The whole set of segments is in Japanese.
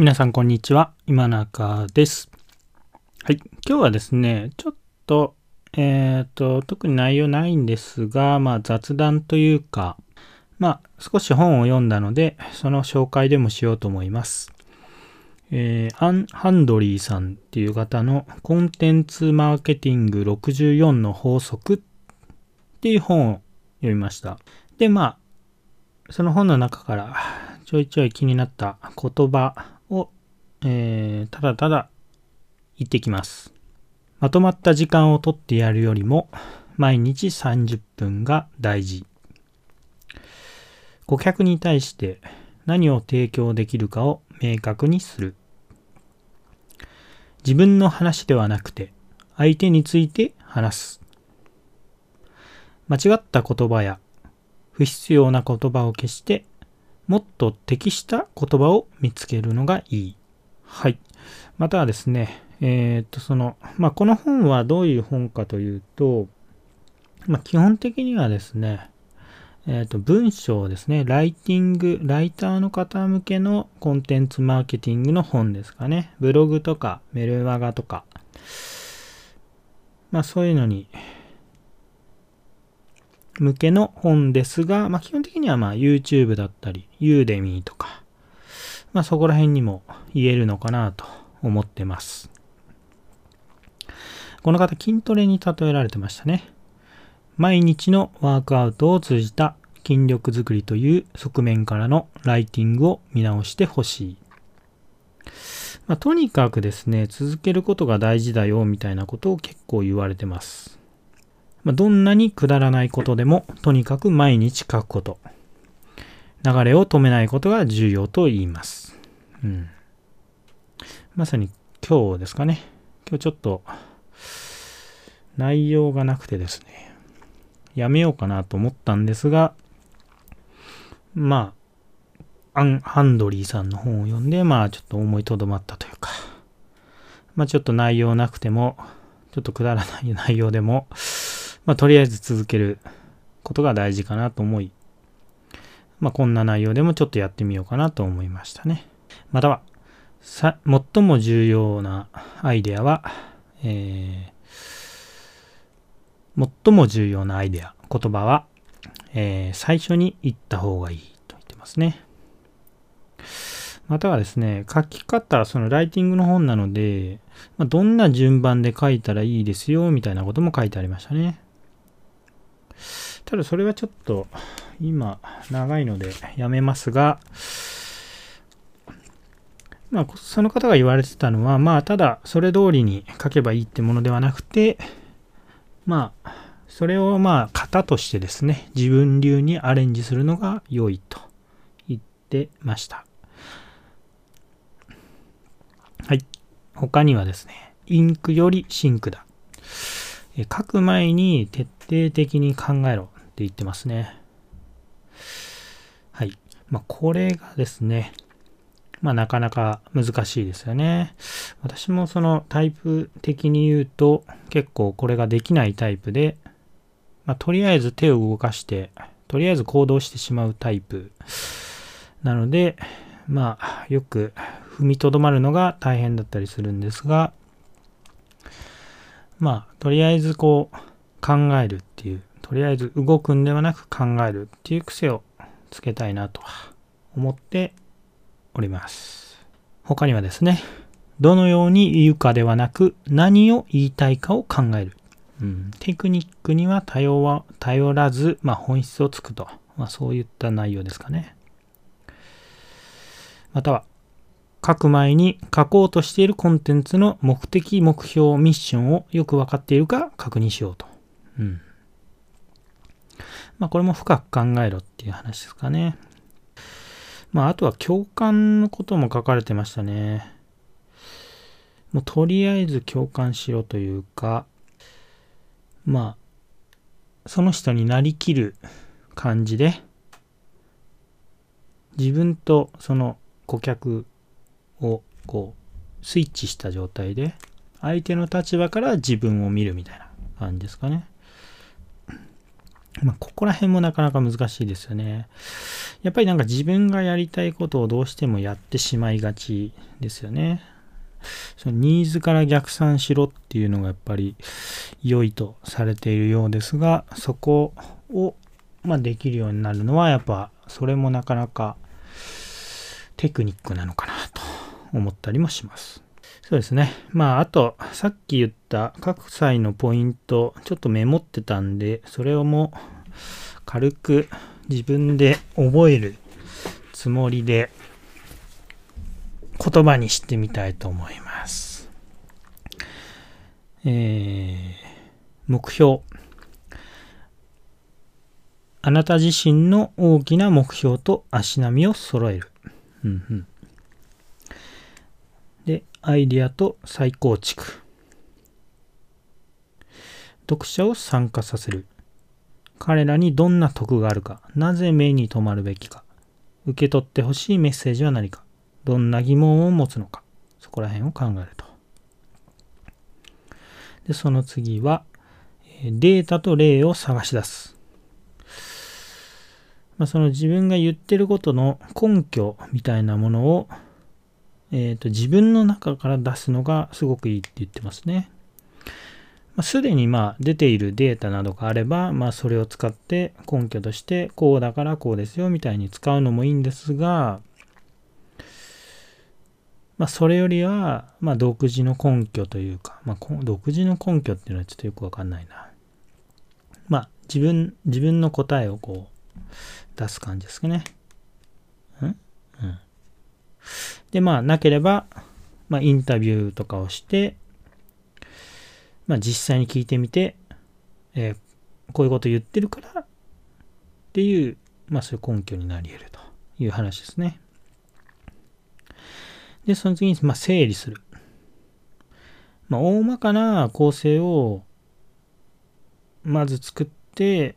皆さんこんにちは。今中です。はい。今日はですね、ちょっと、えっ、と、特に内容ないんですが、まあ雑談というか、まあ少し本を読んだので、その紹介でもしようと思います。えーアン・ハンドリーさんっていう方のコンテンツマーケティング64の法則っていう本を読みました。で、まあ、その本の中からちょいちょい気になった言葉、えーただただ言ってきます。まとまった時間をとってやるよりも毎日30分が大事。顧客に対して何を提供できるかを明確にする。自分の話ではなくて相手について話す。間違った言葉や不必要な言葉を消してもっと適した言葉を見つけるのがいい。はい。またはですね、えーっと、その、まあ、この本はどういう本かというと、まあ、基本的にはですね、えっと、文章ですね、ライティング、ライターの方向けのコンテンツマーケティングの本ですかね。ブログとかメルマガとか、まあ、そういうのに向けの本ですが、まあ、基本的にはまあ YouTube だったり、Udemy とか、まあ、そこら辺にも言えるのかなと思ってます。この方、筋トレに例えられてましたね。毎日のワークアウトを通じた筋力づくりという側面からのライティングを見直してほしい。まあ、とにかくですね、続けることが大事だよみたいなことを結構言われてます。まあ、どんなにくだらないことでも、とにかく毎日書くこと。流れを止めないことが重要と言います。うん。まさに今日ですかね。今日ちょっと内容がなくてですね、やめようかなと思ったんですが、まあ、アン・ハンドリーさんの本を読んで、まあちょっと思いとどまったというか、まあちょっと内容なくても、ちょっとくだらない内容でも、まあとりあえず続けることが大事かなと思い、まあこんな内容でもちょっとやってみようかなと思いましたね。または、さ最も重要なアイデアは、えー最も重要なアイデア、言葉は、えー最初に言った方がいいと言ってますね。またはですね、書き方、そのライティングの本なので、まあ、どんな順番で書いたらいいですよ、みたいなことも書いてありましたね。ただそれはちょっと今長いのでやめますが、まあその方が言われてたのは、まあただそれ通りに書けばいいってものではなくて、まあそれをまあ型としてですね、自分流にアレンジするのが良いと言ってました。はい。他にはですね、インクよりシンクだ。書く前に徹底的に考えろって言ってますね。まあ、これがですね、まあ、なかなか難しいですよね。私もそのタイプ的に言うと、結構これができないタイプで、まあ、とりあえず手を動かして、とりあえず行動してしまうタイプなので、まあ、よく踏みとどまるのが大変だったりするんですが、まあ、とりあえずこう、考えるっていう、とりあえず動くんではなく考えるっていう癖をつけたいなと思っております。他にはですね、どのように言うかではなく、何を言いたいかを考える。うん、テクニックには頼は頼らず、まあ、本質をつくと。まあ、そういった内容ですかね。または、書く前に書こうとしているコンテンツの目的、目標、ミッションをよく分かっているか確認しようと。うん。まあこれも深く考えろっていう話ですかね。まああとは共感のことも書かれてましたね。もうとりあえず共感しろというか、まあ、その人になりきる感じで、自分とその顧客をこうスイッチした状態で相手の立場から自分を見るみたいな感じですかね。まあ、ここら辺もなかなか難しいですよね。やっぱりなんか自分がやりたいことをどうしてもやってしまいがちですよね。そのニーズから逆算しろっていうのがやっぱり良いとされているようですが、そこを、まあ、できるようになるのはやっぱそれもなかなかテクニックなのかなと思ったりもします。そうですね。まあ、あと、さっき言った各際のポイント、ちょっとメモってたんで、それをも軽く自分で覚えるつもりで言葉にしてみたいと思います。えー、目標。あなた自身の大きな目標と足並みを揃える。うんうん、アイディアと再構築。読者を参加させる。彼らにどんな得があるか、なぜ目に留まるべきか、受け取ってほしいメッセージは何か、どんな疑問を持つのか、そこら辺を考えると。で、その次は、データと例を探し出す。まあ、その自分が言ってることの根拠みたいなものを、えーと自分の中から出すのがすごくいいって言ってますね。まあすでにまあ出ているデータなどがあれば、まあ、それを使って根拠としてこうだからこうですよみたいに使うのもいいんですが、まあ、それよりは、まあ、独自の根拠というか、まあ、独自の根拠っていうのはちょっとよくわかんないな。まあ、自分、自分の答えをこう、出す感じですかね。ん？で、まあ、なければ、まあ、インタビューとかをして、まあ、実際に聞いてみて、えー、こういうこと言ってるからっていう、まあ、そういう根拠になり得るという話ですね。で、その次に、まあ、整理する。まあ、大まかな構成をまず作って、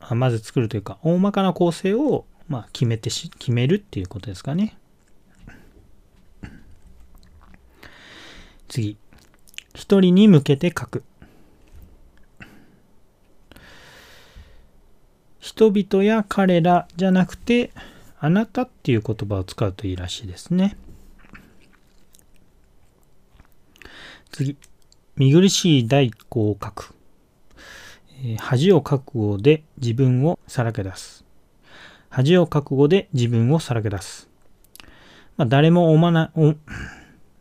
あまず作るというか、大まかな構成を、まあ、決めてし、決めるっていうことですかね。次。一人に向けて書く。人々や彼らじゃなくて、あなたっていう言葉を使うといいらしいですね。次。見苦しい大工を書く。恥を覚悟で自分をさらけ出す。恥を覚悟で自分をさらけ出す。まあ、誰も読まない、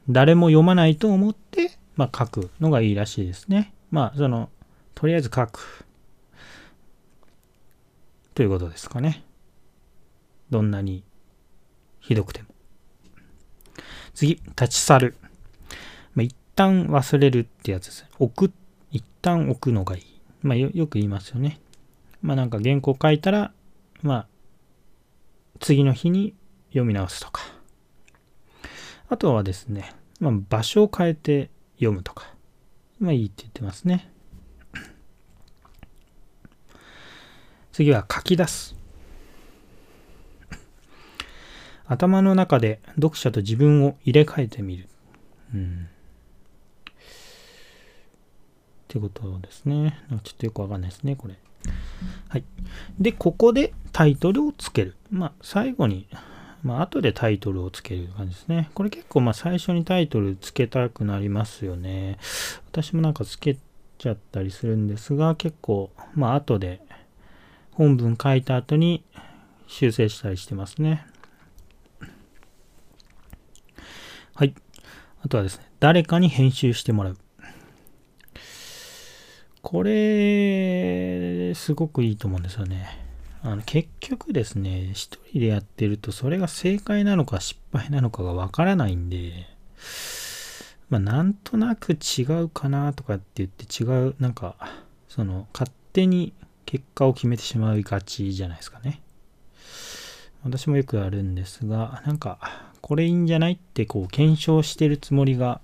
誰も読まないと思ってまあ、書くのがいいらしいですね。まあ、その、とりあえず書く。ということですかね。どんなにひどくても。次、立ち去る。まあ、一旦忘れるってやつです。置く、一旦置くのがいい。まあよ、よく言いますよね。まあなんか原稿書いたら、まあ、次の日に読み直すとか。あとはですね、まあ、場所を変えて読むとか。まあいいって言ってますね。次は書き出す。頭の中で読者と自分を入れ替えてみる。うん。ってことですね。ちょっとよくわかんないですね、これ。はい。で、ここでタイトルをつける。まあ、最後にまあ、後でタイトルをつける感じですね。これ結構、まあ、最初にタイトルつけたくなりますよね。私もなんかつけちゃったりするんですが、結構、まあ、後で、本文書いた後に修正したりしてますね。はい。あとはですね、誰かに編集してもらう。これ、すごくいいと思うんですよね。あの結局ですね、一人でやってるとそれが正解なのか失敗なのかがわからないんで、まあなんとなく違うかなとかって言って違う、なんか、その勝手に結果を決めてしまいがちじゃないですかね。私もよくあるんですが、なんか、これいいんじゃないってこう検証してるつもりが、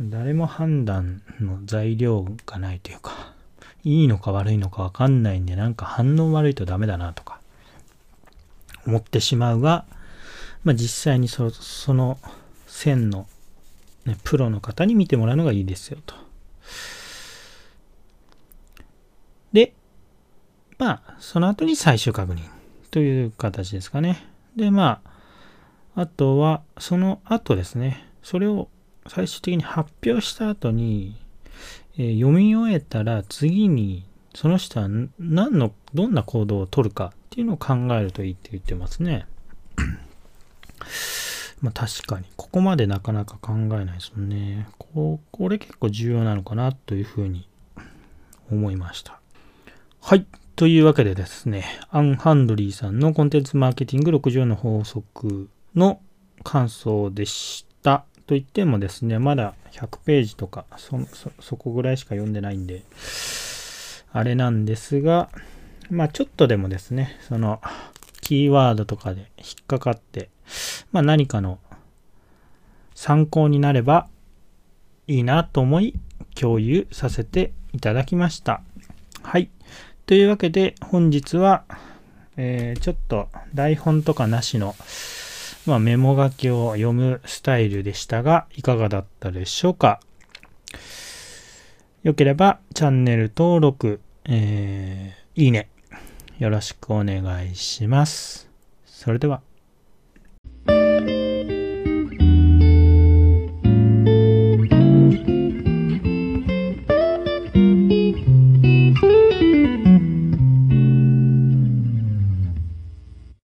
誰も判断の材料がないというか、いいのか悪いのかわかんないんで、なんか反応悪いとダメだなとか、思ってしまうが、まあ、実際にそその線の、ね、プロの方に見てもらうのがいいですよと。で、まあ、その後に最終確認という形ですかね。で、まあ、あとは、その後ですね、それを最終的に発表した後に、えー、読み終えたら次にその人は何の、どんな行動をとるかっていうのを考えるといいって言ってますね。まあ確かに、ここまでなかなか考えないですもんね。ここれ結構重要なのかなというふうに思いました。はい。というわけでですね、アン・ハンドリーさんのコンテンツマーケティング60の法則の感想でした。と言ってもですね、まだ100ページとかそ、そ、そこぐらいしか読んでないんで、あれなんですが、まあちょっとでもですね、その、キーワードとかで引っかかって、まあ何かの参考になればいいなと思い共有させていただきました。はい。というわけで本日は、えー、ちょっと台本とかなしの、まあ、メモ書きを読むスタイルでしたがいかがだったでしょうか？よければチャンネル登録、えー、いいねよろしくお願いします。それでは。